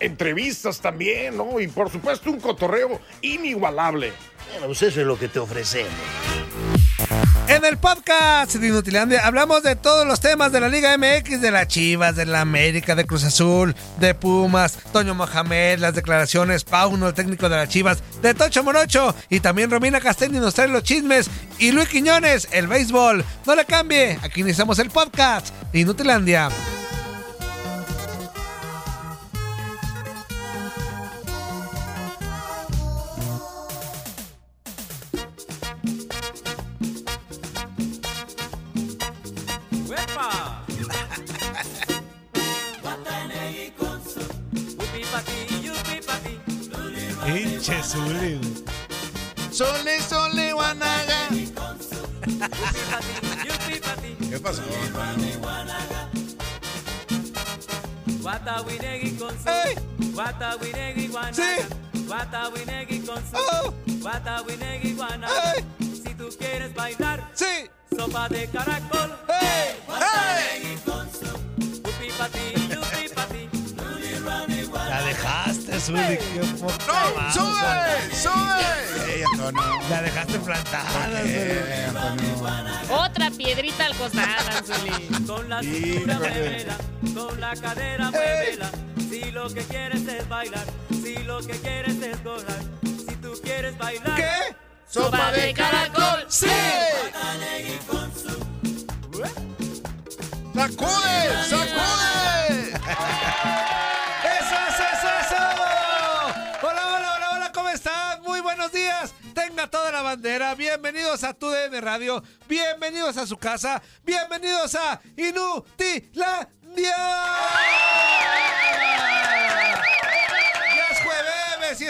Entrevistas también, ¿no? Y por supuesto un cotorreo inigualable. Bueno, pues eso es lo que te ofrecemos. En el podcast de Inutilandia hablamos de todos los temas de la Liga MX, de las Chivas, de la América, de Cruz Azul, de Pumas, Toño Mohamed, las declaraciones, Pauno, el técnico de las Chivas, de Tocho Morocho y también Romina Castelli nos trae los chismes y Luis Quiñones, el béisbol. No le cambie, aquí iniciamos el podcast de Inutilandia. Sí. Oh. ¡Ey! Si tú quieres bailar, Sí. sopa de caracol. ¡Ey! ¡Hey! Yupi pa ti, yupi pa ti. La dejaste, Zuli. Poca ¡No! madre. ¡Sube! ¡Sube! ¡Ey, Antonio! La dejaste plantada. Antonio. Otra piedrita al costado, Anzuli. Con la cintura muévela, con la cadera muévela. Si lo que quieres es bailar, si lo que quieres es gozar, si tú quieres bailar. ¿Qué? ¡Sopa de caracol! ¡Sí! ¡Sacude! ¡Sacude! ¡Eso, eso, eso, eso! Hola, hola, hola, hola, ¿cómo están? Muy buenos días. Tenga toda la bandera. Bienvenidos a TUDN Radio. Bienvenidos a su casa. Bienvenidos a Inutilandia.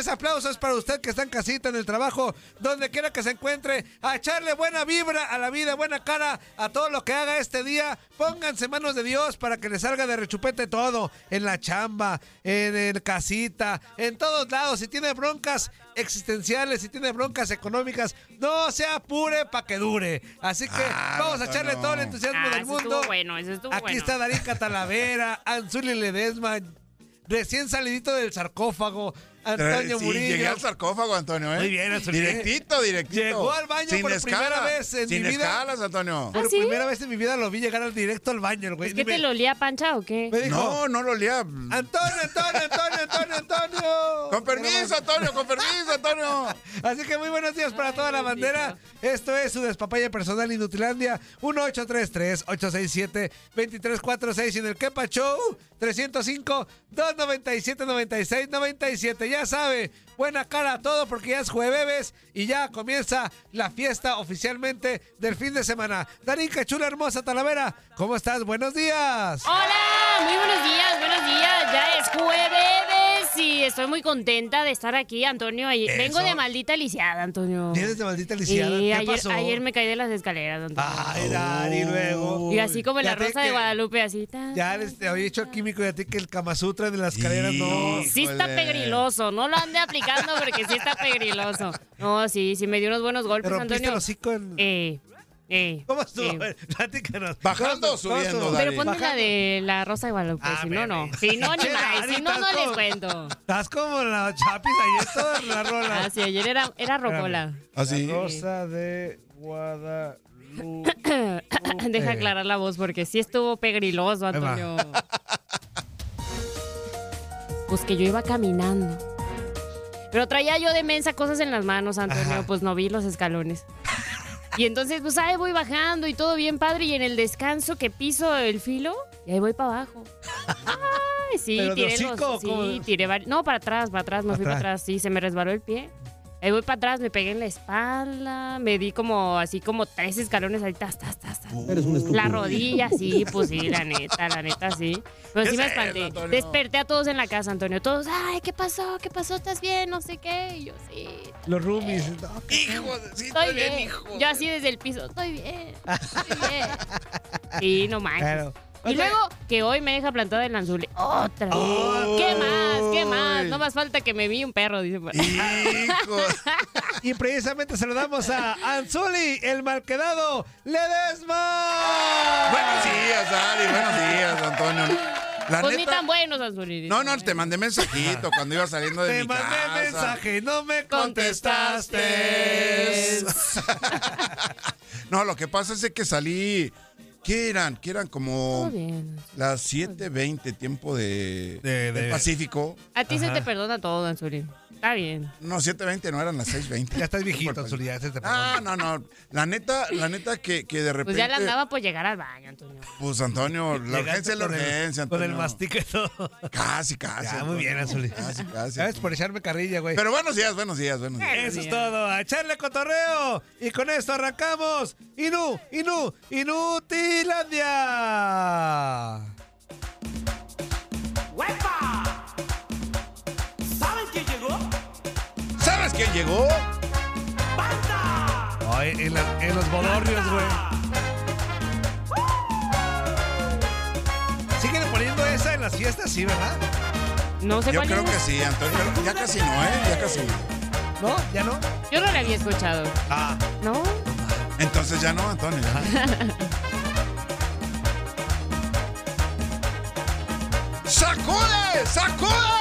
Ese aplauso es para usted que está en casita, en el trabajo, donde quiera que se encuentre, a echarle buena vibra a la vida, buena cara a todo lo que haga este día. Pónganse manos de Dios para que le salga de rechupete todo, en la chamba, en el casita, en todos lados. Si tiene broncas existenciales, si tiene broncas económicas, no se apure para que dure. Así que Ah, vamos a echarle no. todo el entusiasmo Ah, del eso mundo. estuvo bueno, eso estuvo Aquí bueno. está Darín Catalavera, Anzuli Ledesma, recién salidito del sarcófago, Antonio sí, Murillo. llegué al sarcófago, Antonio, ¿eh? Muy bien, Antonio. Directito, directito. Llegó al baño Sin por escala, primera vez en Sin mi vida. escalas, Antonio. Por ¿Ah, sí? primera vez en mi vida lo vi llegar al directo al baño, güey. ¿Es que me, te lo olía pancha o qué? me dijo, No, no lo olía. Antonio, Antonio, Antonio, Antonio, Antonio. Con permiso, Antonio, con permiso, Antonio. Así que muy buenos días para Ay, toda la bendito. bandera. Esto es su despapaya personal Inutilandia 1833-867-2346 y en el Kepa Show 305-297-9697. Ya sabe, buena cara a todo porque ya es jueves y ya comienza la fiesta oficialmente del fin de semana. Darinka Chula Hermosa Talavera, ¿cómo estás? Buenos días. Hola, muy buenos días, buenos días. Ya es jueves y estoy muy contenta de estar aquí, Antonio. Ayer- vengo de maldita lisiada, Antonio. Tienes de maldita lisiada. Sí, ¿Qué ayer, pasó? ayer me caí de las escaleras, Antonio. Ay, Dari, luego. y así como en la Rosa de Guadalupe, así. ta. Ya les te había dicho a Químico y a ti que el Kama Sutra de las escaleras no. Sí está pegriloso, no lo ande aplicando porque sí está pegriloso. No, sí, sí me dio unos buenos Te golpes, rompiste Antonio. el hocico en. Eh, eh. ¿Cómo estuvo? eh. A ver, platícanos. ¿Bajando ¿Cómo o subiendo? Pero ponme la de la Rosa de Guadalupe, Ah, si no, no. Si no, ni Che, más. Dari, Si no, no les cuento. Estás como la chapis ayer toda la rola. Ah, sí, ayer era, era rocola. Así. Rosa de Guadalupe. Deja aclarar la voz porque sí estuvo pegriloso. Antonio. Pues que yo iba caminando. Pero traía yo de mensa cosas en las manos, Antonio. Ajá. Pues no vi los escalones. Y entonces, pues ahí voy bajando y todo bien padre. Y en el descanso que piso el filo, y ahí voy para abajo. Ay, sí, ¿Pero de tiré los. Sí, tiré No, para atrás, para atrás, me fui para atrás. Sí, se me resbaló el pie. Ahí voy para atrás, me pegué en la espalda, me di como así como tres escalones ahí, tas, tas, tas, tas. La rodilla, sí, pues sí, la neta, la neta, sí. Pero ¿Qué sí me espanté. Desperté a todos en la casa, Antonio. Todos, ay, ¿qué pasó? ¿Qué pasó? ¿Estás bien? No sé qué. Y yo, sí, Los roomies. no, Hijo de... Sí, estoy estoy bien. bien, hijo. Yo así desde el piso, estoy bien, estoy bien. Sí, no manches. Claro. Y luego que hoy me deja plantada el anzuli. Otra vez. ¿Qué más? ¿Qué más? No más falta que me vi un perro, dice. por ahí. Hijo. Y precisamente saludamos a Anzuli, el malquedado Ledesma. Buenos días, Ari. Buenos días, Antonio. La Pues ni neta... tan buenos, Anzuli. dice. No, no, te mandé mensajito cuando iba saliendo de Te mi mandé casa. mensaje, no me contestaste. contestaste. no, lo que pasa es que salí. ¿Qué eran? ¿Qué eran como las 7:20 tiempo de, De- de- del Pacífico? A ti se te perdona todo, Anzuli. Está bien. No, 7:20 no eran las 6:20. Ya estás viejito, Anzuli, ya se te Ah, no, no. La neta, la neta que, que de repente. Pues ya le andaba por llegar al baño, Antonio. Pues Antonio, la urgencia es la con el- urgencia, Con el Antonio. mastique todo. Casi, casi. Ya, muy bien, Anzuli. Casi, casi. Sabes por echarme carrilla, güey. Pero buenos días, buenos días, buenos días. Eso es todo, a echarle cotorreo. Y con esto arrancamos. Inu, Inu, Inutilandia. Llegó? ¡Banda! Ay, en, la- en los bodorrios, güey. ¿Siguen poniendo esa en las fiestas? Sí, ¿verdad? No sé Yo cuál creo es. que sí, Antonio. pero Ya casi no, ¿eh? Ya casi. ¿No? ¿Ya no? Yo no la había escuchado. Ah, ¿No? Entonces ya no, Antonio. ¡Sacude! ¡Sacude!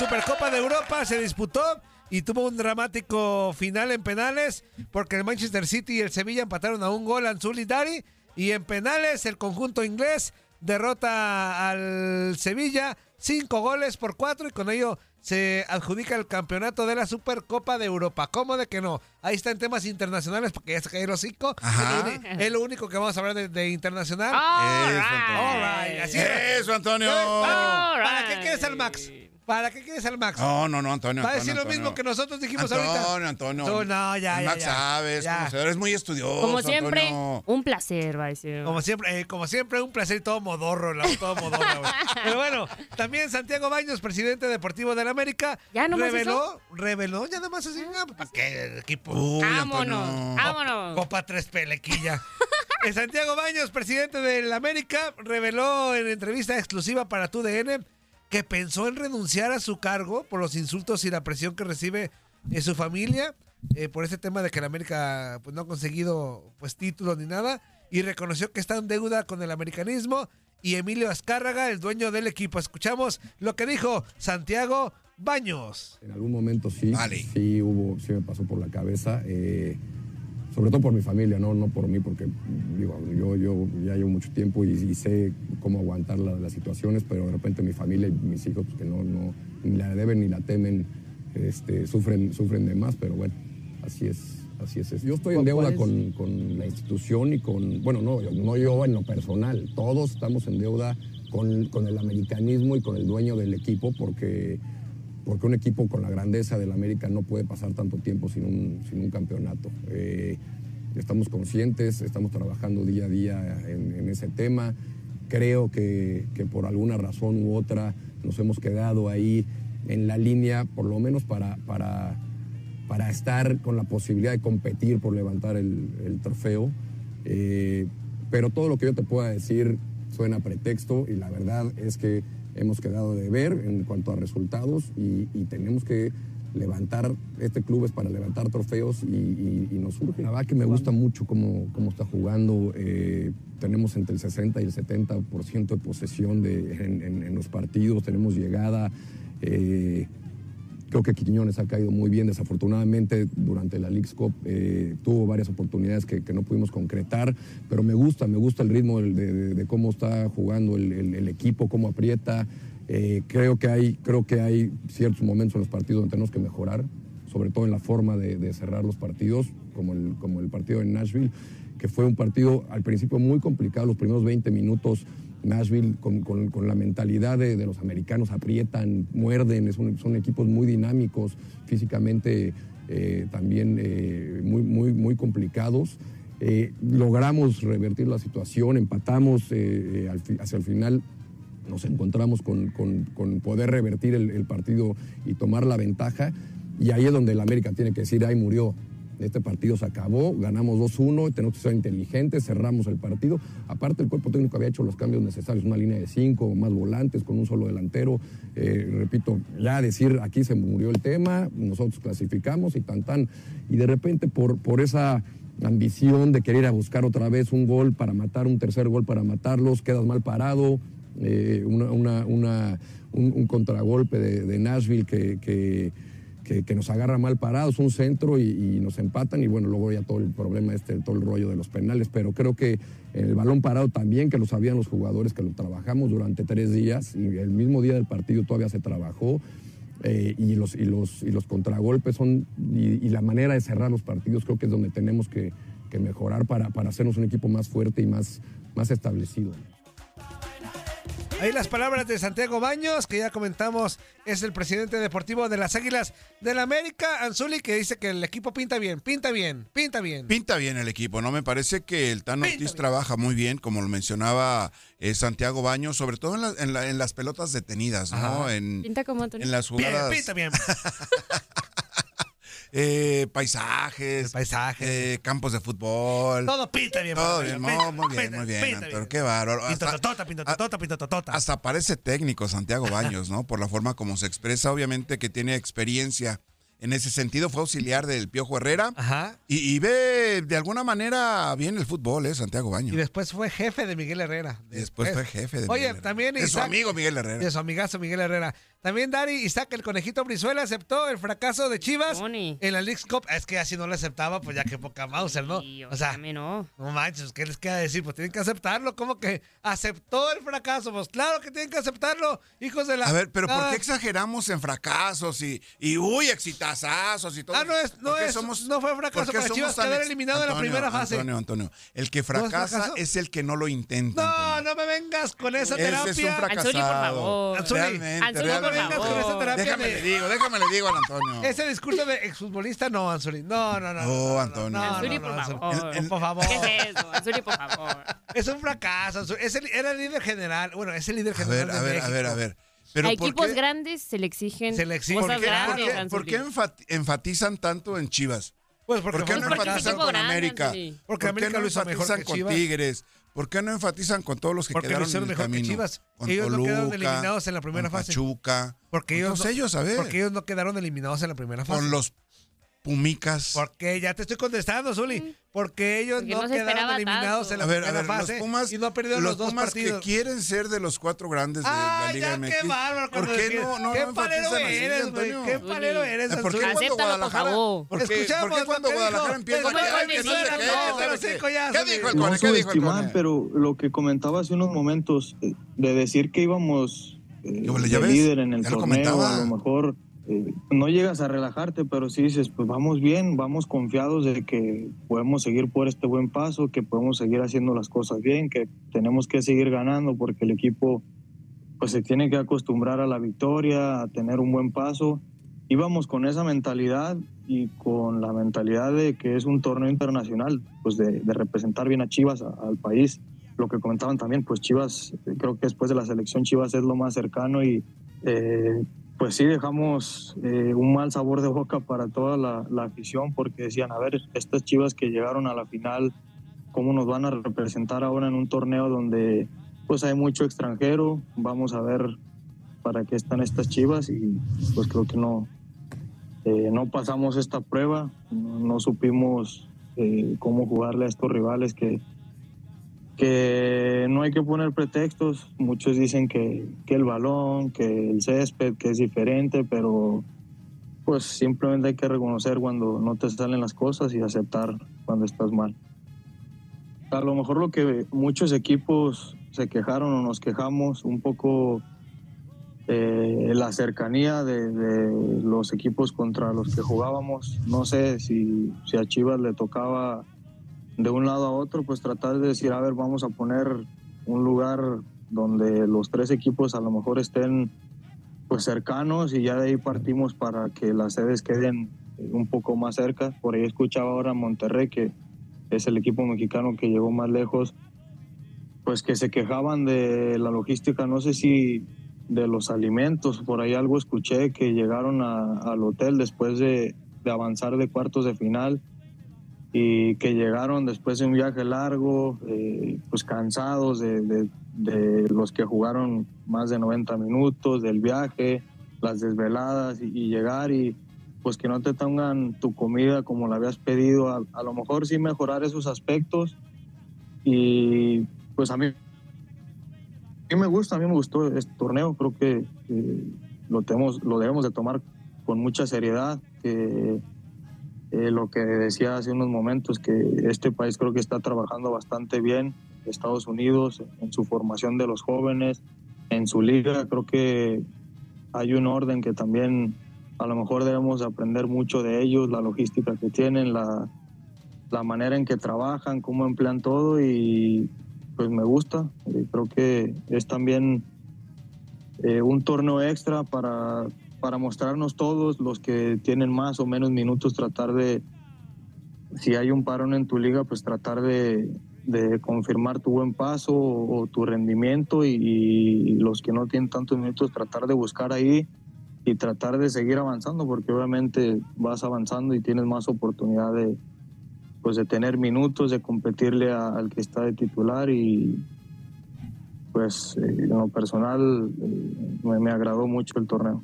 Supercopa de Europa se disputó y tuvo un dramático final en penales porque el Manchester City y el Sevilla empataron a un gol Anzuli Dari y en penales el conjunto inglés derrota al Sevilla cinco goles por cuatro y con ello se adjudica el campeonato de la Supercopa de Europa. ¿Cómo de que no? Ahí está en temas internacionales porque ya se cayeron los cinco. Ajá. Es, lo único que vamos a hablar de, de internacional. All right. All right, así es. Eso, Antonio. ¿Para, qué quieres al Max? ¿Para qué quieres al Max? No, no, no, Antonio. Va a Antonio, decir lo Antonio. mismo que nosotros dijimos Antonio, ahorita. Antonio. Tú, no, ya, El ya, Max ya. sabes, Ya. conocedor, es muy estudioso. Como siempre, Antonio. un placer, va a decir. Como siempre, eh, como siempre, un placer y todo modorro, la- todo modorro. Pero bueno, también Santiago Baños, presidente deportivo del América, ¿Ya nomás reveló, reveló, ya nada más así, ah, ¿para qué equipo? Uy, vámonos, Antonio. vámonos. Copa tres pelequilla. Eh, Santiago Baños, presidente del América, reveló en entrevista exclusiva para TUDN que pensó en renunciar a su cargo por los insultos y la presión que recibe en su familia eh, por este tema de que el América pues, no ha conseguido pues títulos ni nada y reconoció que está en deuda con el americanismo y Emilio Azcárraga, el dueño del equipo. Escuchamos lo que dijo Santiago Baños. En algún momento sí, Vale. sí hubo, sí me pasó por la cabeza, eh, sobre todo por mi familia, no, no por mí, porque digo, yo, yo ya llevo mucho tiempo y, y sé cómo aguantar la- las situaciones, pero de repente mi familia y mis hijos pues, que no, no ni la deben ni la temen, este, sufren, sufren de más, pero bueno, así es. Así es. Yo estoy en deuda con, con la institución y con, bueno, no, yo- no yo en lo personal, todos estamos en deuda con, con el americanismo y con el dueño del equipo porque porque un equipo con la grandeza del América no puede pasar tanto tiempo sin un, sin un campeonato. Eh, estamos conscientes, estamos trabajando día a día en, en ese tema. Creo que, que por alguna razón u otra nos hemos quedado ahí en la línea, por lo menos para, para, para estar con la posibilidad de competir por levantar el, el trofeo. Eh, pero todo lo que yo te pueda decir suena a pretexto y la verdad es que hemos quedado de ver en cuanto a resultados y, y tenemos que levantar, este club es para levantar trofeos y, y- y nos surge. La verdad que me gusta mucho cómo, cómo está jugando, eh, tenemos entre el 60 y el 70% de posesión de, en, en- en los partidos, tenemos llegada. eh, Creo que Quiñones ha caído muy bien. Desafortunadamente, durante la League's Cup eh, tuvo varias oportunidades que, no pudimos concretar, pero me gusta, me gusta el ritmo de, de- cómo está jugando el equipo, cómo aprieta. Eh, creo, que hay, creo que hay ciertos momentos en los partidos donde tenemos que mejorar, sobre todo en la forma de, de cerrar los partidos, como el, como el partido en Nashville, que fue un partido al principio muy complicado, los primeros 20 minutos. Nashville con, con- la mentalidad de, de los americanos aprietan, muerden, es un- son equipos muy dinámicos, físicamente eh, también eh, muy, muy, muy complicados. Eh, logramos revertir la situación, empatamos hacia el final nos encontramos con, con- con poder revertir el, el partido y tomar la ventaja. Y ahí es donde el América tiene que decir, ahí murió. Este partido se acabó, ganamos 2-1, tenemos que ser inteligentes, cerramos el partido. Aparte, el cuerpo técnico había hecho los cambios necesarios, una línea de cinco, más volantes, con un solo delantero. Eh, repito, ya decir, aquí se murió el tema, nosotros clasificamos y tan tan. Y de repente, por, por esa ambición de querer ir a buscar otra vez un gol para matar, un tercer gol para matarlos, quedas mal parado, eh, una- una- un, contragolpe de, Nashville que- que- nos agarra mal parados, un centro y, nos empatan y bueno, luego ya todo el problema este, todo el rollo de los penales, pero creo que el balón parado también, que lo sabían los jugadores, que lo trabajamos durante tres días y el mismo día del partido todavía se trabajó. eh, y, los, y, los, y los contragolpes son, y, y la manera de cerrar los partidos creo que es donde tenemos que, que mejorar para, para hacernos un equipo más fuerte y más, más establecido. Ahí las palabras de Santiago Baños, que ya comentamos, es el presidente deportivo de las Águilas del América, Anzuli, que dice que el equipo pinta bien, pinta bien, pinta bien. Pinta bien el equipo, ¿no? Me parece que el Tan Ortiz trabaja muy bien, como lo mencionaba eh, Santiago Baño, sobre todo en, la- en la- en las pelotas detenidas, ¿no? En, Pinta como Antonio. en las Bien, jugadas. pinta bien. eh, paisajes, paisajes. eh, campos de fútbol. Todo pinta bien. Todo bien, pinta, no, muy bien, pinta, muy bien, pinta pero qué bárbaro. Pinta Hasta- parece técnico Santiago Baños, ¿no? Por la forma como se expresa, obviamente que tiene experiencia. En ese sentido fue auxiliar del Piojo Herrera Ajá. y, y ve de alguna manera bien el fútbol, ¿eh? Santiago Baños. Y después fue jefe de Miguel Herrera. Después fue jefe de Oye, Miguel Herrera. también De su Isaac- amigo Miguel Herrera. De su amigazo Miguel Herrera. También Dari Isaac, el conejito Brizuela, aceptó el fracaso de Chivas Tony. en la League's Cup. Es que así no lo aceptaba, pues ya que poca Mauser, ¿no? Sí, O sea, no. no manches, ¿qué les queda decir? Pues tienen que aceptarlo. ¿Cómo que aceptó el fracaso? Pues claro que tienen que aceptarlo, hijos de la... A ver, pero ¿por qué exageramos en fracasos y, y uy, exitazazos y todo? Ah, no es- no ¿Por qué es- no fue fracaso para somos Chivas quedar eliminado en la primera fase. Antonio, Antonio, el que fracasa es el que no lo intenta. No, Antonio. no me vengas con esa Ese es un terapia. fracasado. Anzuli, por favor. Anzuli, Realmente, Anzuli, no me por vengas con esa terapia Déjame de- le digo, déjame le digo al Antonio. Ese discurso de exfutbolista, no, Anzuli. No, no, no. Oh, no, Antonio. no, no, Anzuli, no, por favor. El- por favor. ¿Qué es eso? Anzuli, por favor. Es un fracaso. Anzuli. Es el- era el líder general. Bueno, es el líder A general. ver, de a ver, a ver, a ver. Pero a ¿por equipos qué, grandes se le exigen Se le exigen. cosas ¿Por qué? ¿por grandes, qué- por qué enfat- enfatizan tanto en Chivas? Pues porque, ¿Por qué no porque enfatizan con grande, América? ¿Por qué América no enfatizan con. Tigres? ¿Por qué no enfatizan con todos los que Porque quedaron en el mejor que camino? Chivas. Con Ellos no quedaron eliminados en la primera fase. Pachuca. Porque ellos, no, ellos, a ver. porque ellos no quedaron eliminados en la primera fase. con los Pumicas. Porque ya te estoy contestando, Zuli. Porque ellos Porque no, quedaron eliminados tanto. en la A ver, a ver, fase los Pumas, y no perdieron los, los dos Pumas partidos. que quieren ser de los cuatro grandes de Ah, la Liga ya, MX. qué bárbaro. ¿Por qué no, no, ¿Qué palero eres, güey? Antonio? ¿Qué palero eres, ¿Por qué cuando Guadalajara. ¿por qué, cuando. Guadalajara empieza ¿Cómo a qué, dijo el No Cone? ¿Qué dijo el subestimar, pero lo que comentaba hace unos momentos eh, de decir que íbamos eh, líder en el torneo, a lo mejor no llegas a relajarte, pero sí dices, pues vamos bien, vamos confiados de que podemos seguir por este buen paso, que podemos seguir haciendo las cosas bien, que tenemos que seguir ganando porque el equipo pues se tiene que acostumbrar a la victoria, a tener un buen paso. Íbamos con esa mentalidad y con la mentalidad de que es un torneo internacional, pues de, representar bien a Chivas, al país. Lo que comentaban también, pues Chivas, creo que después de la selección Chivas es lo más cercano y eh, pues sí dejamos eh, un mal sabor de boca para toda la, la afición porque decían, a ver, estas Chivas que llegaron a la final, ¿cómo nos van a representar ahora en un torneo donde pues hay mucho extranjero? Vamos a ver para qué están estas Chivas y pues creo que no, eh, no pasamos esta prueba, no, no supimos eh, cómo jugarle a estos rivales que, que no hay que poner pretextos. Muchos dicen que, que el balón, que el césped, que es diferente, pero pues simplemente hay que reconocer cuando no te salen las cosas y aceptar cuando estás mal. A lo mejor lo que muchos equipos se quejaron o nos quejamos un poco eh, la cercanía de, de los equipos contra los que jugábamos. No sé si, si a Chivas le tocaba de un lado a otro, pues tratar de decir, a ver, vamos a poner un lugar donde los tres equipos a lo mejor estén pues cercanos y ya de ahí partimos para que las sedes queden un poco más cerca. Por ahí escuchaba ahora Monterrey, que es el equipo mexicano que llegó más lejos, pues que se quejaban de la logística, no sé si de los alimentos, por ahí algo escuché que llegaron al hotel después de, de avanzar de cuartos de final y que llegaron después de un viaje largo, eh, pues cansados de, de- de los que jugaron más de 90 minutos, del viaje, las desveladas y, y llegar y pues que no te tengan tu comida como la habías pedido, a, a lo mejor sí mejorar esos aspectos y pues a mí, a mí me gusta, a mí me gustó este torneo, creo que eh, lo, tenemos, lo debemos de tomar con mucha seriedad, que eh, lo que decía hace unos momentos, que este país creo que está trabajando bastante bien, Estados Unidos, en su formación de los jóvenes, en su liga, creo que hay un orden que también a lo mejor debemos aprender mucho de ellos, la logística que tienen, la, la manera en que trabajan, cómo emplean todo y pues me gusta. Eh, creo que es también eh, un torneo extra para, para mostrarnos todos los que tienen más o menos minutos, tratar de, si hay un parón en tu liga, pues tratar de, confirmar tu buen paso o, tu rendimiento y, los que no tienen tantos minutos, tratar de buscar ahí y tratar de seguir avanzando porque obviamente vas avanzando y tienes más oportunidad de pues de tener minutos de competirle al que está de titular y pues eh, en lo personal eh, me, me agradó mucho el torneo.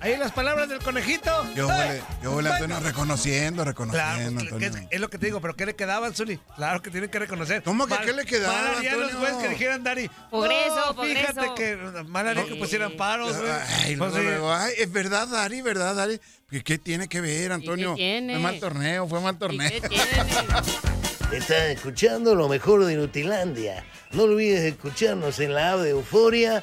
Ahí las palabras del conejito. Yo ¡Eh! huele, yo huele, Antonio, reconociendo, reconociendo, pues, es, Antonio. es lo que te digo, pero ¿qué le quedaba, Zuli? Claro que tienen que reconocer. ¿Cómo que qué le quedaba, Mal harían los Antonio? güeyes que dijeran, Dari. Progreso, no, fíjate que mal haría que pusieran paros, güey. Ay, Pues, luego, ay, es verdad, Dari, verdad, Dari. ¿Qué, qué tiene que ver, Antonio? tiene? Fue mal torneo, fue mal ¿Y torneo. qué tiene? Estás escuchando lo mejor de Nutilandia. No olvides escucharnos en la app de Euforia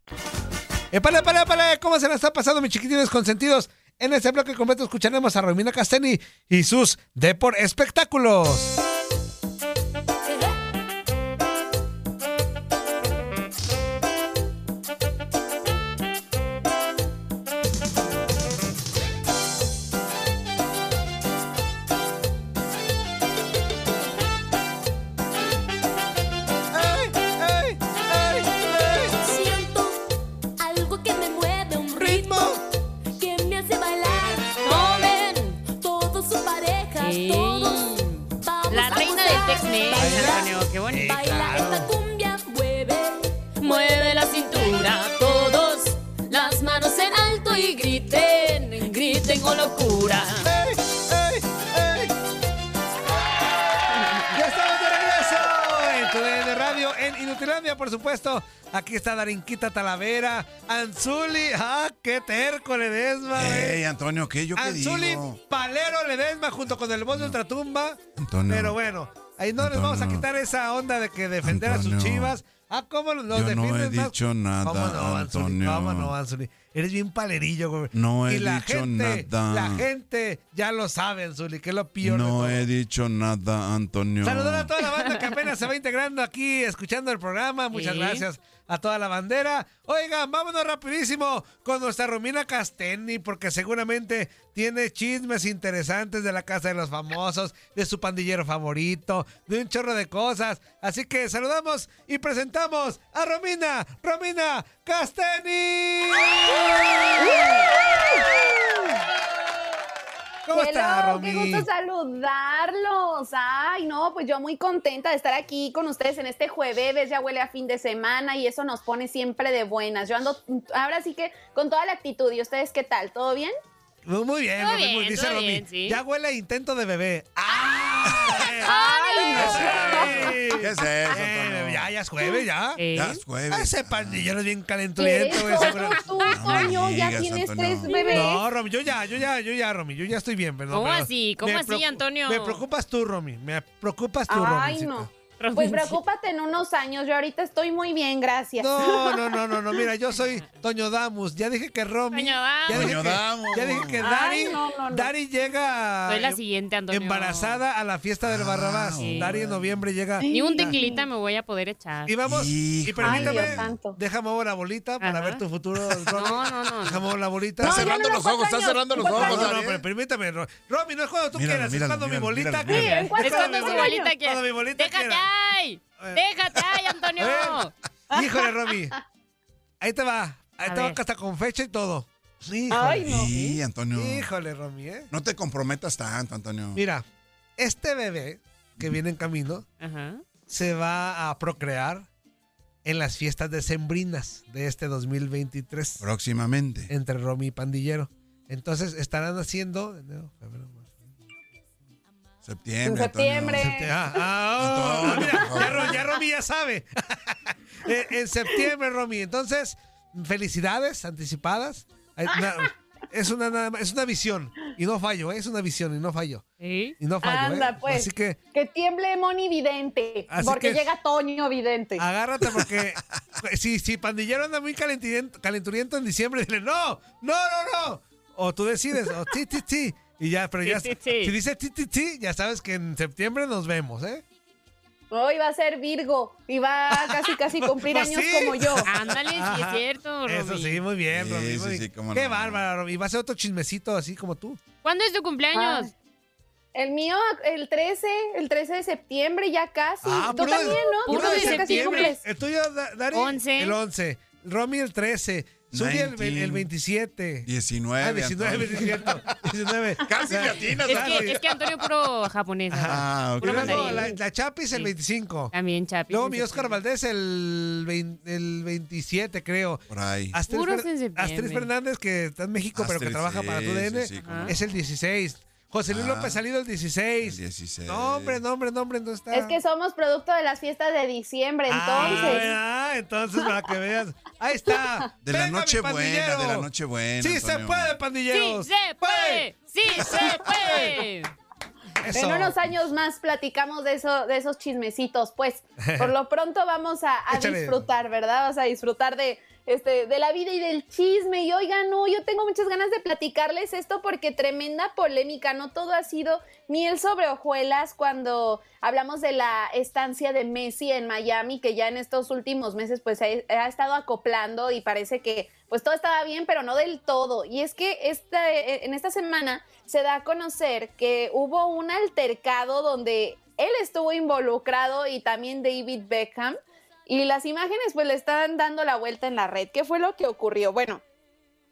¡Épale, épale, épale! ¿Cómo se la está pasando, mis chiquitines consentidos? En este bloque completo escucharemos a Romina Casteni y sus Depor Espectáculos. Aquí está Darinquita Talavera, Anzuli, ¡ah, qué terco Ledesma! Ey, Antonio, ¿qué? ¿Yo qué Anzuli, digo? Palero Ledesma junto con el voz de Ultratumba. Antonio. Pero bueno, ahí no les vamos a Antonio. quitar esa onda de que defender a sus Antonio. chivas. Ah, ¿cómo los Yo no he más? dicho nada, ¿Cómo no, Anzuli? Antonio. ¿Cómo no, Anzuli? Eres bien palerillo, güey. No he y la dicho gente, nada. La gente ya lo sabe, Anzuli, que es lo peor No he dicho nada, Antonio. Saludar a toda la banda que apenas se va integrando aquí, escuchando el programa. Muchas Sí. gracias a toda la bandera. Oigan, vámonos rapidísimo con nuestra Romina Castelli, porque seguramente tiene chismes interesantes de la casa de los famosos, de su pandillero favorito, de un chorro de cosas. Así que saludamos y presentamos a Romina, Romina Castelli. ¿Cómo está, Romy? Qué gusto saludarlos. Ay, no, pues yo muy contenta de estar aquí con ustedes en este jueves. Ya huele a fin de semana y eso nos pone siempre de buenas. Yo ando ahora sí que con toda la actitud. ¿Y ustedes qué tal? ¿Todo bien? Muy muy bien, Todo Romy, bien, dice todo Romy. bien, sí. Ya huele a intento de bebé. ¡Ah! Ay. ¿Qué es eso, Eh, Antonio? ya, ya es jueves, ya. Eh, Ya es jueves. Ese pandillero es bien ¿Quieres calenturiento, tú, Toño? Ya tienes Antonio. tres bebés. No, Romy, yo ya, yo ya, yo ya, Romy, yo ya estoy bien, perdón. ¿Cómo pero así? ¿Cómo así, Antonio? Me preocupas tú, Romy, me preocupas tú, Ay, Romycita. no. Pues preocúpate en unos años. Yo ahorita estoy muy bien, gracias. No, no, no, no, no, mira, yo soy Toño Damus. Ya dije que Romy. Toño Damus. Ya dije Toño que, Damus. ya dije que Ay, Dari, no, no, no. Dari llega Soy la em- siguiente, Antonio. embarazada a la fiesta del Barrabás. sí. Dari en noviembre llega. Ni un tequilita me voy a poder echar. Y vamos, y permítame, Ay, mover la bolita para Ajá. ver tu futuro. No, no, no. Deja mover la bolita. Está cerrando no, los ojos, está cerrando los ojos. No, no, pero permítame. Ro- Romy, no es cuando tú Míralo, quieras, míralo, es cuando mi bolita. Sí, Es cuando años. su bolita quiere. Cuando mi bolita ¡Déjate ahí! ¡Déjate ahí, Antonio! Híjole, Romy. Ahí te va. Ahí A te va ver. hasta con fecha y todo. Híjole. Ay, no. Sí, Antonio. Híjole, Romy, ¿eh? No te comprometas tanto, Antonio. Mira, este bebé que viene en camino Ajá. se va a procrear en las fiestas decembrinas de este 2023 Próximamente. entre Romy y Pandillero. Entonces estarán haciendo enero, febrero, Septiembre. En septiembre. Antonio. Ah, ah, oh, mira, ya, Romy ya sabe. Eh, en septiembre, Romy. Entonces, felicidades anticipadas. Es una nada más- es una visión y no fallo, ¿eh? es una visión y no fallo. ¿Sí? Y no fallo, Anda, ¿eh? pues. Así que Que tiemble Moni Vidente. Así porque que- llega Toño Vidente. agárrate porque si, si Pandillero anda muy calenturiento, en diciembre, dile no, no, no, no. O tú decides, o ti, ti, ti. Y ya, pero ya, Sí, sí, sí. si dice ti, ti, ti, ya sabes que en septiembre nos vemos, ¿eh? Hoy va a ser Virgo y va a casi casi cumplir Pues años sí. como yo. Ándale, sí es cierto, Romy. Eso sí, muy bien, Sí, Romy, sí, muy sí, bien. cómo Qué no. bárbara, Romy. Y va a ser otro chismecito así como tú. ¿Cuándo es tu cumpleaños? Ah, El mío, el 13, el 13 de septiembre, ya casi. Ah, Tú puro de- también, ¿no? puro Tú de también casi septiembre. cumples. El tuyo, Da- Dari, 11. el 11. Romy el 13. Suri el, el 27. 19. Ah, 19, Antonio. es cierto. 19. Casi le atinas, Es que, es que Antonio puro japonés. Ah, ok. Luego la, la Chapis el Sí. 25. También, Chapi. Luego mi Oscar Valdés el, vein- el 27, creo. Por ahí. Astrid, Puros Fer- en septiembre. Astrid Fernández, que está en México, pero que Astrid, trabaja para sí, tu sí, DN, sí, es el 16. José Luis Ah. López Salido el 16. El 16. No, hombre, no, hombre, no, hombre, no está. Es que somos producto de las fiestas de diciembre, entonces. Ah, entonces para que veas. Ahí está. De la Venga, noche buena, de la noche buena. Sí se puede, ¡Sí pandilleros. se puede! ¡Sí se puede! Eso. En unos años más platicamos de eso, de esos chismecitos. Pues, por lo pronto vamos a, a disfrutar, ¿verdad? Vamos a disfrutar de, este, de la vida y del chisme. Y oigan, no, yo tengo muchas ganas de platicarles esto porque tremenda polémica. No todo ha sido miel sobre hojuelas cuando hablamos de la estancia de Messi en Miami, que ya en estos últimos meses pues ha, ha estado acoplando y parece que pues todo estaba bien, pero no del todo. Y es que esta, eh, en esta semana se da a conocer que hubo un altercado donde él estuvo involucrado y también David Beckham. Y las imágenes pues le están dando la vuelta en la red. ¿Qué fue lo que ocurrió? Bueno,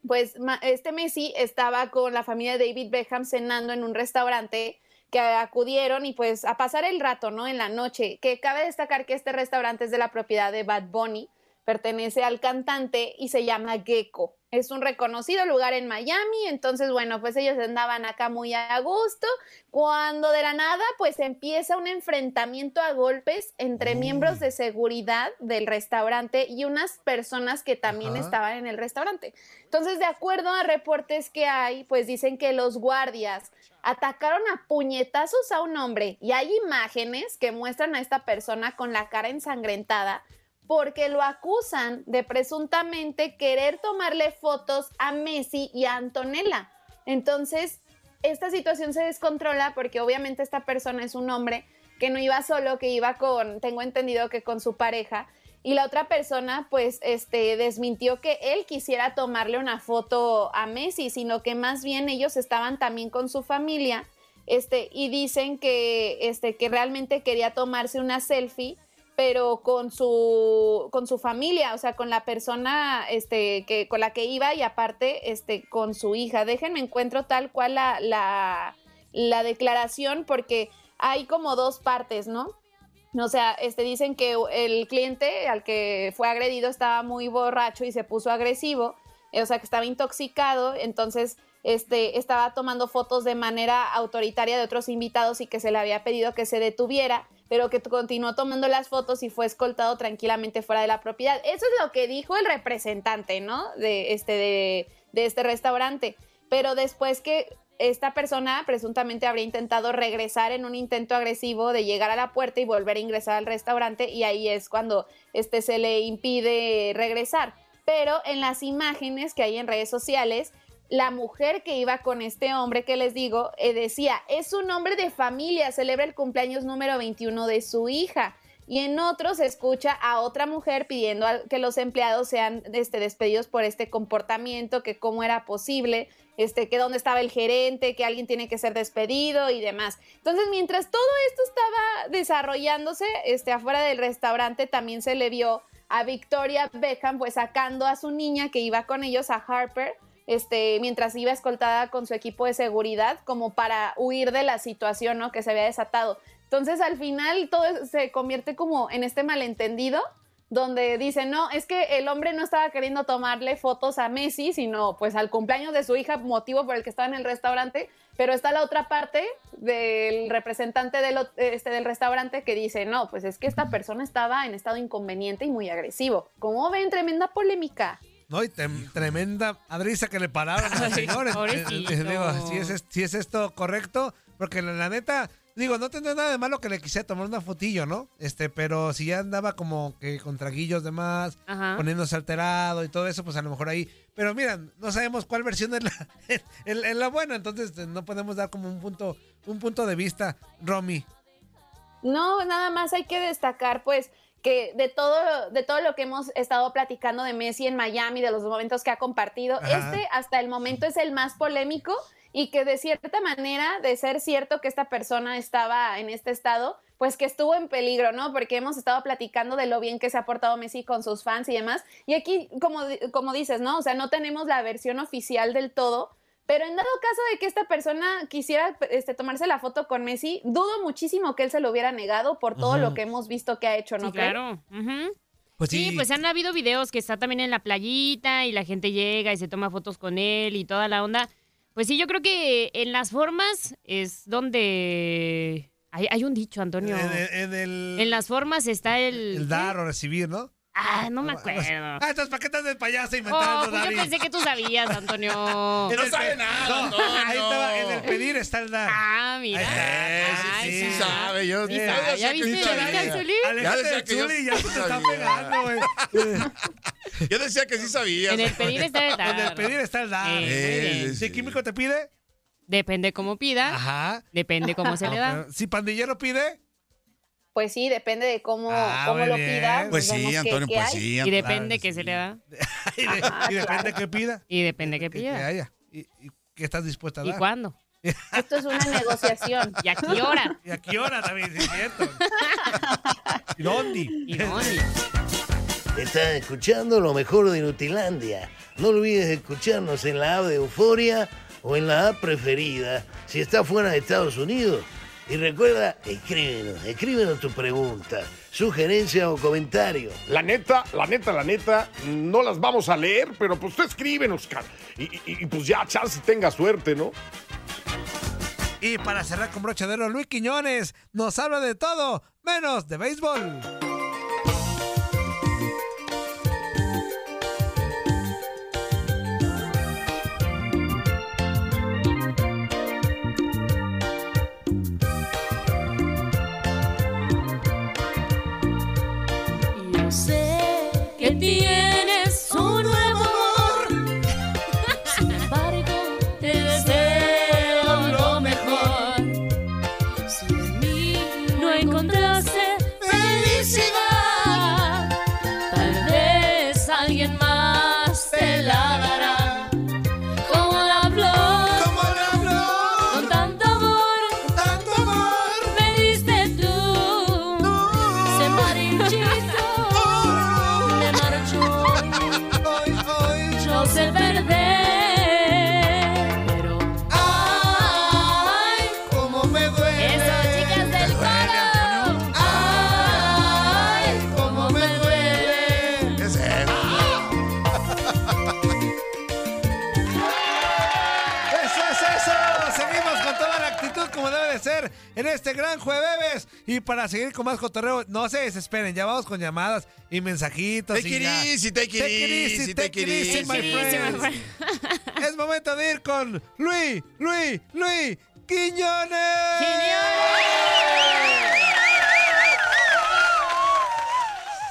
pues este Messi estaba con la familia de David Beckham cenando en un restaurante que acudieron y pues a pasar el rato, ¿no? En la noche, que cabe destacar que este restaurante es de la propiedad de Bad Bunny, pertenece al cantante y se llama Gecko. Es un reconocido lugar en Miami, entonces bueno, pues ellos andaban acá muy a gusto, cuando de la nada pues empieza un enfrentamiento a golpes entre miembros de seguridad del restaurante y unas personas que también Ajá. estaban en el restaurante. Entonces, de acuerdo a reportes que hay, pues dicen que los guardias atacaron a puñetazos a un hombre y hay imágenes que muestran a esta persona con la cara ensangrentada porque lo acusan de presuntamente querer tomarle fotos a Messi y a Antonella. Entonces, esta situación se descontrola porque obviamente esta persona es un hombre que no iba solo, que iba con, tengo entendido que con su pareja, y la otra persona pues este desmintió que él quisiera tomarle una foto a Messi, sino que más bien ellos estaban también con su familia, este y dicen que este que realmente quería tomarse una selfie pero con su con su familia, o sea, con la persona este que con la que iba y aparte este con su hija. Déjenme encuentro tal cual la, la, la declaración porque hay como dos partes, ¿no? O sea, este, dicen que el cliente al que fue agredido estaba muy borracho y se puso agresivo, eh, o sea, que estaba intoxicado, entonces este, estaba tomando fotos de manera autoritaria de otros invitados y que se le había pedido que se detuviera, pero que continuó tomando las fotos y fue escoltado tranquilamente fuera de la propiedad. Eso es lo que dijo el representante, ¿no? De este, de, este restaurante. Pero después que esta persona presuntamente habría intentado regresar en un intento agresivo de llegar a la puerta y volver a ingresar al restaurante y ahí es cuando este se le impide regresar. Pero en las imágenes que hay en redes sociales, la mujer que iba con este hombre que les digo eh, decía, es un hombre de familia, celebra el cumpleaños número 21 de su hija. Y en otros se escucha a otra mujer pidiendo que los empleados sean este, despedidos por este comportamiento, que cómo era posible, este, que dónde estaba el gerente, que alguien tiene que ser despedido y demás. Entonces, mientras todo esto estaba desarrollándose, este, afuera del restaurante también se le vio a Victoria Beckham pues sacando a su niña que iba con ellos, a Harper, este, mientras iba escoltada con su equipo de seguridad, como para huir de la situación ¿no? que se había desatado. Entonces, al final, todo se convierte como en este malentendido, donde dicen, no, es que el hombre no estaba queriendo tomarle fotos a Messi, sino pues al cumpleaños de su hija, motivo por el que estaba en el restaurante, pero está la otra parte del representante del, este, del restaurante que dice, no, pues es que esta persona estaba en estado inconveniente y muy agresivo. ¿Cómo ven? Tremenda polémica. No, y tem- tremenda adrisa que le pararon al Ay, señor. Eh, pobrecito. eh, digo, si es, si es esto correcto, porque la, la neta, digo, no tendría nada de malo que le quisiera tomar una fotillo, ¿no? Este, pero si ya andaba como que con traguillos de más, Ajá. poniéndose alterado y todo eso, pues a lo mejor ahí. Pero miran, no sabemos cuál versión es la, es- es la buena, entonces eh, no podemos dar como un punto, un punto de vista, Romy. No, nada más hay que destacar, pues, que de todo, de todo lo que hemos estado platicando de Messi en Miami, de los momentos que ha compartido, Ajá. este hasta el momento es el más polémico y que de cierta manera, de ser cierto que esta persona estaba en este estado, pues que estuvo en peligro, ¿no? Porque hemos estado platicando de lo bien que se ha portado Messi con sus fans y demás. Y aquí, como, como dices, ¿no? O sea, no tenemos la versión oficial del todo, pero en dado caso de que esta persona quisiera este, tomarse la foto con Messi, dudo muchísimo que él se lo hubiera negado por todo lo que hemos visto que ha hecho, ¿no Sí, claro. Ujú. Pues sí, sí. pues han habido videos que está también en la playita y la gente llega y se toma fotos con él y toda la onda. Pues sí, yo creo que en las formas es donde... Hay, hay un dicho, Antonio. En, el- en el, En las formas está el... el dar o recibir, ¿no? Ah, no me acuerdo. Ah, entonces, ¿para qué estás de payaso Oh, inventando, pues yo Dari? pensé que tú sabías, Antonio. El pe- nada, No, ahí estaba, en el pedir está el dar. Ah, mira. Sí, Ay, sí, sí ya. sabe, yo- yo sabe. ¿Ya que viste? sí ¿Ya viste sabía. al Zuli? Ya Alejate decía del que yo Zuli, ya se te está pegando, güey. Yo decía que sí sabía. En el pedir está el dar. En el pedir está el dar. Eh. Si químico te pide, Depende cómo pida. Ajá. Depende cómo se le da. pero si pandillero pide, Pues sí, depende de cómo, Ah, cómo lo bien. pida. Pues sí, qué- Antonio, qué pues hay. sí. Y depende Claro, que se le da. y, de- Ajá, y depende claro. que pida, Y depende que que, que pida. haya. Y, y que estás dispuesta a ¿Y dar. cuándo? Esto es una negociación. ¿Y a qué hora? ¿Y a qué hora también? Sí, es cierto. ¿Y dónde? ¿Y dónde? Estás escuchando lo mejor de Nutilandia. No olvides escucharnos en la app de Euforia o en la app preferida si estás fuera de Estados Unidos. Y recuerda, escríbenos, escríbenos tu pregunta, sugerencia o comentario. La neta, la neta, la neta, no las vamos a leer, pero pues tú escríbenos, Oscar. Y, y- y, pues ya, chance tenga suerte, ¿no? Y para cerrar con broche de oro, Luis Quiñones nos habla de todo, menos de béisbol. En este gran jueves. Y para seguir con más cotorreo, no se desesperen, ya vamos con llamadas y mensajitos. Take y it easy, take it easy, take it easy. my friends. Es momento de ir con Luis, Luis, Luis Quiñones.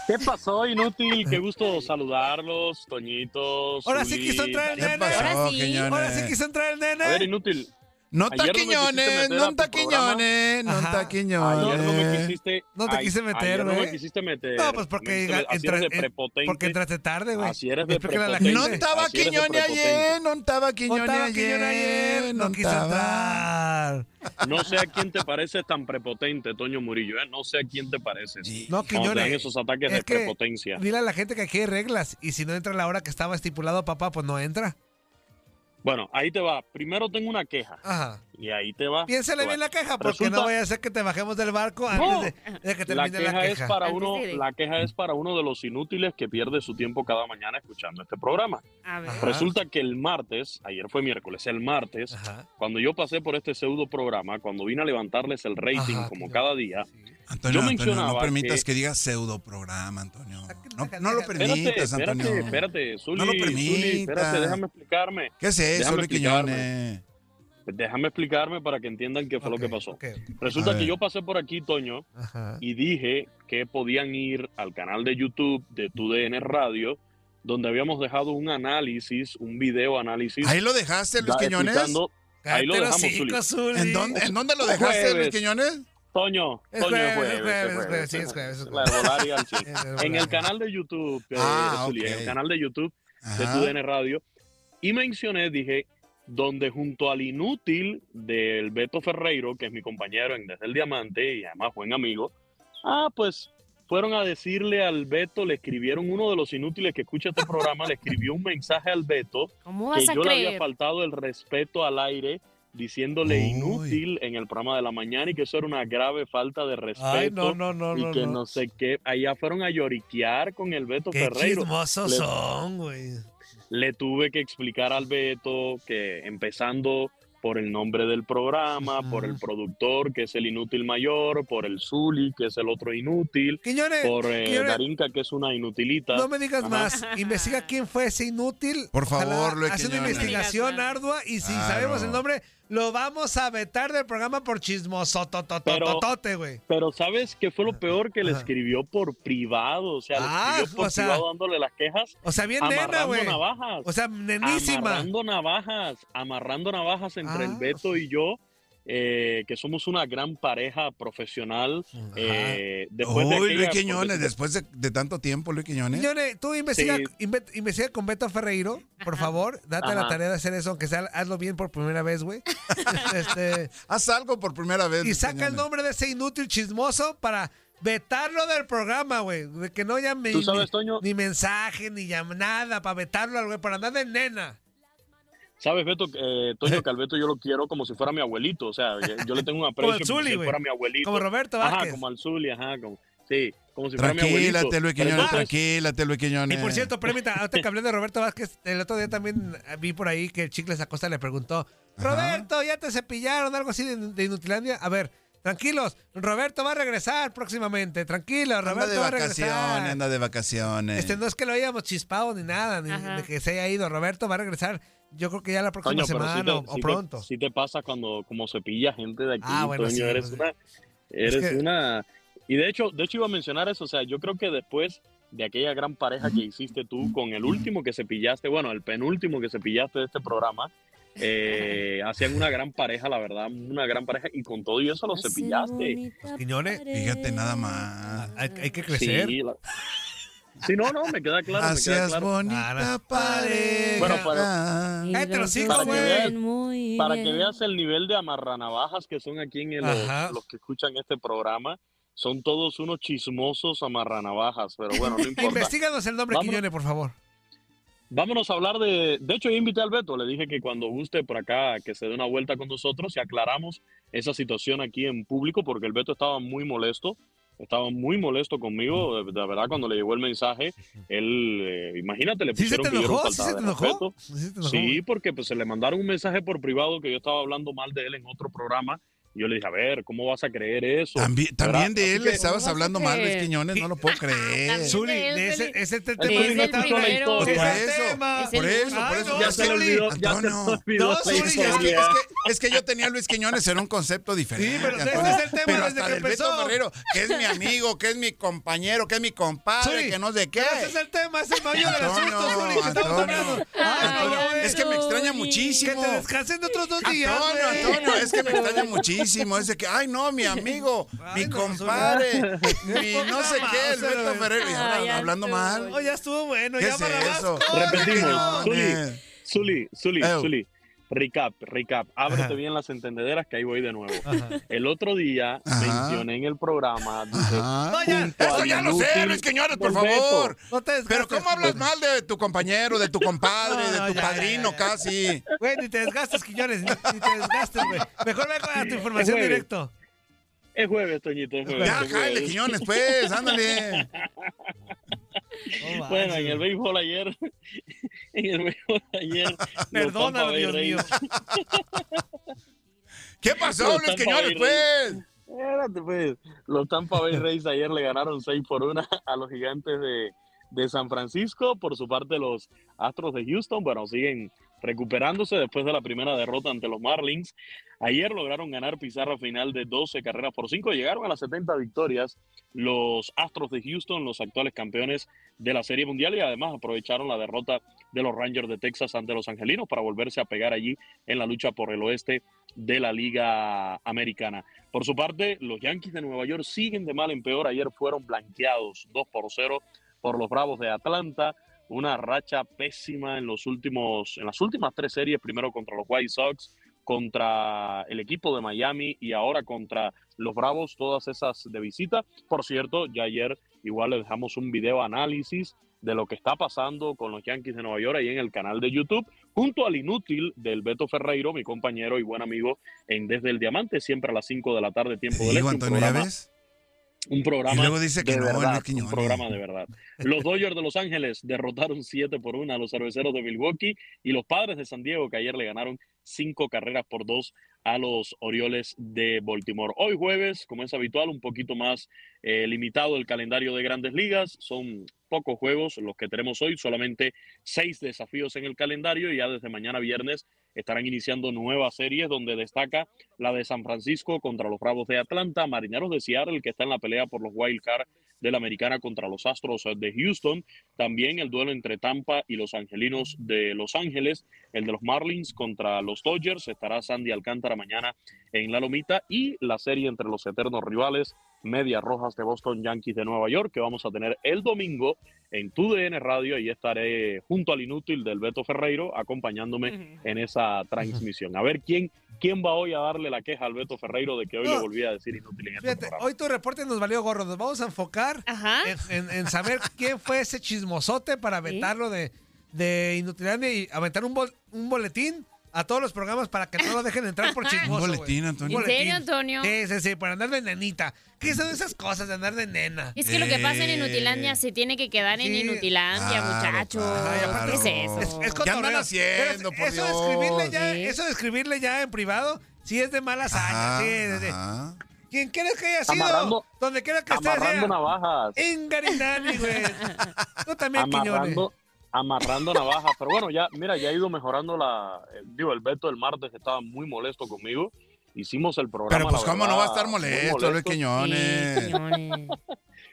¿Qué pasó, inútil? Qué gusto saludarlos, Toñitos. Ahora sí quiso entrar el ¿Qué nene. pasó, Ahora sí. Quiñones? Ahora sí quiso entrar el nene. A ver, inútil. No taquiñones, no taquiñones, no taquiñones. Ayer no me quisiste. No te quise meter, ayer no güey. me quisiste meter. No, pues porque Me quisiste- entra- así eres de entra- prepotente. porque entraste tarde, güey. Así eres de prepotente. No estaba Quiñones ayer, no estaba Quiñones ayer. No quiso entrar. No sé a quién te pareces tan prepotente, Toño Murillo. ¿eh? No sé a quién te pareces. No, Quiñones. esos ataques es de que prepotencia. Dile a la gente que aquí hay reglas y si no entra a la hora que estaba estipulado, papá, pues no entra. Bueno, ahí te va. Primero tengo una queja. Ajá. Y ahí te va. Piénsale bien la queja, porque Resulta- no vaya a ser que te bajemos del barco antes No. de, de que La termine queja, la es queja. para Antes uno, de- la queja es para uno de los inútiles que pierde su tiempo cada mañana escuchando este programa. A ver. Resulta que el martes, ayer fue miércoles, el martes, Ajá. cuando yo pasé por este pseudo programa, cuando vine a levantarles el rating Ajá, como claro. cada día, Antonio, Yo Antonio, no permitas que- que, digas pseudo programa, Antonio. No, lo espérate, permitas, espérate, Antonio. espérate, Zuli, No lo Zuli, permitas. espérate, déjame explicarme. ¿Qué es eso, Luis. Quiñones? Déjame explicarme para que entiendan qué fue lo que pasó. Resulta que yo pasé por aquí, Toño, Ajá. y dije que podían ir al canal de YouTube de TUDN Radio, donde habíamos dejado un análisis, un video análisis. ¿Ahí lo dejaste, Luis Quiñones? Ahí lo dejamos, Zuli. hocicos, Zuli. ¿En dónde, ¿En dónde lo dejaste, jueves. Luis Quiñones? Toño, Es Toño, jueves, es jueves, es jueves, es es jueves, jueves, sí, es jueves, es La jueves. herbolaria al cien. Es En el canal de YouTube, eh, Ah, en el canal de YouTube de Ajá. TUDN Radio, y mencioné, dije, donde junto al inútil del Beto Ferreiro, que es mi compañero en Desde el Diamante y además buen amigo, ah, pues fueron a decirle al Beto, le escribieron uno de los inútiles que escucha este programa, le escribió un mensaje al Beto ¿Cómo que yo le había faltado el respeto al aire diciéndole Uy. inútil en el programa de la mañana y que eso era una grave falta de respeto Ay, no, no, no, y no. que no. no. sé qué. Allá fueron a lloriquear con el Beto Qué Ferreiro. chismosos Le- son, güey. Le tuve que explicar al Beto que empezando por el nombre del programa, por el productor, que es el inútil mayor, por el Zuli, que es el otro inútil, Quiñones, por eh, Darinka, que es una inutilita. no me digas Ajá. más. Investiga quién fue ese inútil. Por favor, Ojalá Luis Hace una Quiñones. investigación ardua y si Claro. sabemos el nombre, lo vamos a vetar del programa por chismoso tototototote, güey. Pero ¿sabes qué fue lo peor? Que le escribió por privado, o sea, Ah, le escribió por o sea, privado dándole las quejas, O sea, bien nena, güey. navajas. O sea, nenísima. Amarrando navajas, amarrando navajas entre el Ah. Beto y yo, eh, que somos una gran pareja profesional. eh, después de Uy, Luis aquella- Quiñones, porque- después de, de tanto tiempo, Luis Quiñones. Quiñones, tú investiga, Sí. inve- investiga con Beto Ferreiro, por favor. Date la tarea de hacer eso, aunque sea hazlo bien por primera vez, güey. este, Haz algo por primera vez. y Luis saca el nombre de ese inútil chismoso para vetarlo del programa, güey. De que no llame ni, ni mensaje, ni llama nada, para vetarlo al güey, para andar de nena. Sabes, Beto, eh, Toño, que al Beto yo lo quiero como si fuera mi abuelito, o sea, yo- le tengo un Como aprecio como Zuli, si güey. fuera mi abuelito. Como Roberto Ajá, Vázquez. como al Zuli, ajá, como, sí, como si fuera mi abuelito. Luis Quiñones, tranquilate, Luis Quiñones. Y por cierto, permita, ahorita que hablé de Roberto Vázquez, el otro día también vi por ahí que el Chicles Acosta le preguntó, Roberto, ¿ya te cepillaron? Algo así de, de Inutilandia. A ver, tranquilos, Roberto va a regresar próximamente, tranquilo, Anda Roberto de va a vacaciones, regresar. anda de vacaciones. Este, no es que lo hayamos chispado ni nada, ni Ajá. de que se haya ido. Roberto va a regresar, yo creo que ya la próxima Toño, semana te- o, o sí te- pronto. sí te pasa cuando como cepilla gente de aquí, Ah, bueno, Toño, sí, eres una eres es que- una y de hecho, de hecho iba a mencionar eso, o sea, yo creo que después de aquella gran pareja que hiciste tú con el último que cepillaste, bueno, el penúltimo que cepillaste de este programa, eh, hacían una gran pareja, la verdad, una gran pareja y con todo y eso lo cepillaste. Quiñones, Fíjate nada más. hay, hay que crecer. Sí, la- sí, no, no, me queda claro, me queda Hacías claro. bonita Ah, pareja. Bueno, los hijos, Para que veas- para que veas el nivel de amarranavajas que son aquí en el, Ajá. los que escuchan este programa, son todos unos chismosos amarranavajas, pero bueno, no importa. Investíganos el nombre, Vámonos. Quiñones, por favor. vámonos a hablar de... De hecho, yo invité al Beto, le dije que cuando guste por acá, que se dé una vuelta con nosotros y aclaramos esa situación aquí en público, porque el Beto estaba muy molesto, estaba muy molesto conmigo, de, de verdad, cuando le llegó el mensaje, él, eh, imagínate, le ¿Sí se pusieron te que yo le enojó? ¿Sí faltaba se te de enojó? respeto. ¿Sí se te enojó? Sí, porque pues se le mandaron un mensaje por privado que yo estaba hablando mal de él en otro programa. Y yo le dije, a ver, ¿cómo vas a creer eso? También, también de él que- le estabas hablando mal, Luis Quiñones, no lo puedo creer. Zuli, ese, ese es el Es tema el que no está primero. hablando. Por es eso. Es Por eso, por Ya se le olvidó, ya se le Antonio. olvidó No, la Zuli, Es que, es, que, yo tenía a Luis Quiñones, era un concepto diferente. Sí, pero ese es el tema Pero desde hasta que del Beto empezó. Ferrero, que es mi amigo, que es mi compañero, que es mi compadre, que no sé qué. pero Ese es el tema, es el mayor del Antonio, asunto, Zuli, que estamos Antonio, hablando. Es que me extraña muchísimo. Que te descansen otros dos días, Antonio. Antonio, es que me extraña muchísimo. Es de que, ay, no, mi amigo, Ay, mi no, compadre, mi no sé qué, el Beto Ferrero. Ay, hablando mal. Oh, ya estuvo bueno, ¿Qué ya es para eso? más. Repetimos, Zuli. Zuli, Zuli. Zuli. Recap, recap. Ábrete Ajá. bien las entendederas que ahí voy de nuevo. Ajá. El otro día Ajá. mencioné en el programa. No, ya, Eso ya lo sé, Luis Quiñones, por favor. No te desgastes. Pero ¿cómo hablas mal de tu compañero, de tu compadre, No, de tu ya, ya, padrino ya. casi? Güey, ni te desgastes, Quiñones, ni, ni te desgastes, güey. Mejor ve a tu información directo. Es jueves, Toñito, es jueves. Ya, es jale. Quiñones, pues, ándale. No Bueno, en el béisbol ayer, en el béisbol ayer, Perdónalo, Dios mío. Rays- ¿Qué pasó, Los Luis Quiñones, pues? Espérate, pues. Los Tampa Bay Rays ayer le ganaron 6 por 1 a los gigantes de, de San Francisco. Por su parte, los Astros de Houston, bueno, siguen recuperándose después de la primera derrota ante los Marlins. Ayer lograron ganar pizarra final de 12 carreras por 5. Llegaron a las 70 victorias los Astros de Houston, los actuales campeones de la Serie Mundial, y además aprovecharon la derrota de los Rangers de Texas ante los Angelinos para volverse a pegar allí en la lucha por el oeste de la Liga Americana. Por su parte, los Yankees de Nueva York siguen de mal en peor. Ayer fueron blanqueados 2 por 0 por los Bravos de Atlanta. Una racha pésima en, los últimos, en las últimas tres series, primero contra los White Sox, contra el equipo de Miami y ahora contra los Bravos, todas esas de visita. Por cierto, ya ayer igual le dejamos un video análisis de lo que está pasando con los Yankees de Nueva York ahí en el canal de YouTube, junto al inútil del Beto Ferreiro, mi compañero y buen amigo en Desde el Diamante, siempre a las 5 de la tarde, tiempo del este, Antonio, ¿ya programa- ves? Un programa Y luego dice que de no, verdad, un programa de verdad. Los Dodgers de Los Ángeles derrotaron 7 por 1 a los cerveceros de Milwaukee y los Padres de San Diego que ayer le ganaron 5 carreras por 2 a los Orioles de Baltimore. Hoy jueves, como es habitual, un poquito más eh, limitado el calendario de grandes ligas. Son pocos juegos los que tenemos hoy, solamente seis desafíos en el calendario y ya desde mañana viernes estarán iniciando nuevas series donde destaca la de San Francisco contra los Bravos de Atlanta, Marineros de Seattle que está en la pelea por los Wild Card de la Americana contra los Astros de Houston, también el duelo entre Tampa y los Angelinos de Los Ángeles, el de los Marlins contra los Dodgers, estará Sandy Alcántara mañana en la Lomita y la serie entre los eternos rivales Medias Rojas de Boston, Yankees de Nueva York, que vamos a tener el domingo en TUDN Radio y estaré junto al inútil del Beto Ferreiro acompañándome en esa transmisión. A ver quién, quién va hoy a darle la queja al Beto Ferreiro de que hoy No. le volví a decir inútil en este Fíjate, programa. hoy tu reporte nos valió gorro. Nos vamos a enfocar en, en- en saber quién fue ese chismosote para aventarlo de, de Inutilandia y aventar un, bol- un boletín a todos los programas para que no lo dejen entrar por chismoso. Un boletín. Antonio. ¿En serio. Antonio? Sí, sí, sí, para andar de nenita. ¿Qué son esas cosas de andar de nena? Es que lo que pasa en Eh. Inutilandia se tiene que quedar en. Inutilandia, Claro, muchachos. claro. ¿Qué es eso? Es, es ¿Qué andan haciendo, por eso de Dios? escribirle ya, Sí. eso de escribirle ya en privado, sí es de mala hazaña. Ajá, sí, ajá. Quien quiera que haya sido, Amarrando- donde quiera que esté, Amarrando sea navajas. Engarinani, güey. Tú también, Quiñones. Amarrando, navajas. Pero bueno, ya, mira, ya ha ido mejorando la. eh, Digo, el Beto el martes estaba muy molesto conmigo. Hicimos el programa. Pero pues, ¿cómo no va a estar muy molesto, Luis Quiñones? Quiñones.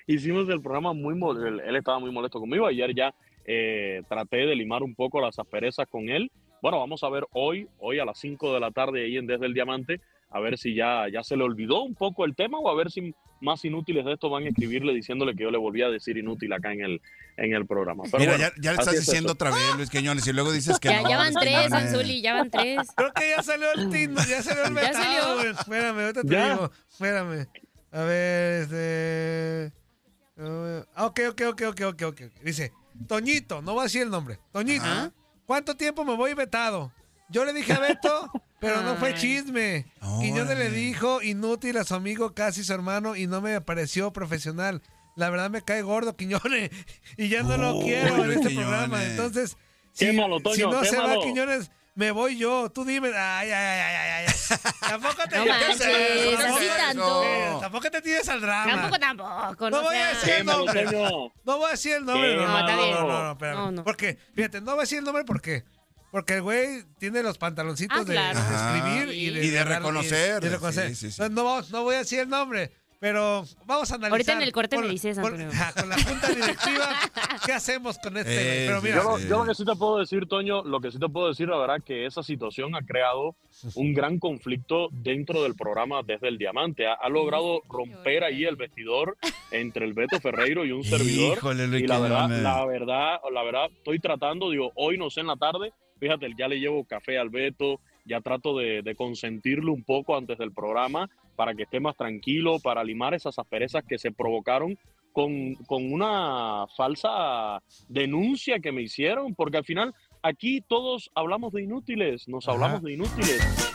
Hicimos el programa muy molesto. Él, él estaba muy molesto conmigo. Ayer ya eh, traté de limar un poco las asperezas con él. Bueno, vamos a ver hoy, hoy a las 5 de la tarde ahí en Desde el Diamante, a ver si ya, ya se le olvidó un poco el tema o a ver si más inútiles de esto van a escribirle diciéndole que yo le volví a decir inútil acá en el, en el programa. Pero Mira, bueno, ya, ya le estás es diciendo otra vez, Luis Quiñones, y luego dices que Ya, no. ya van tres. Anzuli, ya van tres. Creo que ya salió el tin, ya salió el Ya vetado, salió. güey. Espérame, ahorita te Ya. digo. Espérame. A ver, este. ah, ok, ok, ok, ok, ok, ok. Dice: Toñito, no voy a decir el nombre. Toñito, ¿cuánto tiempo me voy vetado? Yo le dije a Beto, pero no fue chisme. Quiñones le dijo inútil a su amigo, casi su hermano, y no me pareció profesional. La verdad me cae gordo Quiñones y ya no lo quiero en este programa. Entonces, si, Quémalo, Toño, si no se va. Quiñones, me voy yo. Tú dime. Ay, ay, ay, ay, ay. ay. Tampoco te así tampoco- tanto. Tampoco te tires al drama. Tampoco, tampoco. No voy a decir el nombre. Toño. No voy a decir el nombre. No, Quémalo. no, no, no, no, espérame. No, no. Porque, fíjate, no voy a decir el nombre ¿por qué? Porque el güey tiene los pantaloncitos Ah, de, claro. de Ajá. escribir y de, Y de dar- reconocer. y de reconocer. Sí, sí, sí. No, no, vamos- no voy a decir el nombre, pero vamos a analizar. Ahorita en el corte con- me dices, ajá, Con la junta directiva, ¿qué hacemos con este? güey? Eh, pero mira, Yo, lo- yo lo que sí te puedo decir, Toño, lo que sí te puedo decir, la verdad, que esa situación ha creado un gran conflicto dentro del programa desde el Diamante. Ha, ha logrado romper ahí el vestidor entre el Beto Ferreiro y un servidor. Híjole, Luis y la verdad, la verdad, la verdad, estoy tratando, digo, hoy no sé en la tarde, fíjate, ya le llevo café al Beto, ya trato de, de consentirlo un poco antes del programa para que esté más tranquilo, para limar esas asperezas que se provocaron con, con una falsa denuncia que me hicieron, porque al final aquí todos hablamos de inútiles, nos hablamos de inútiles.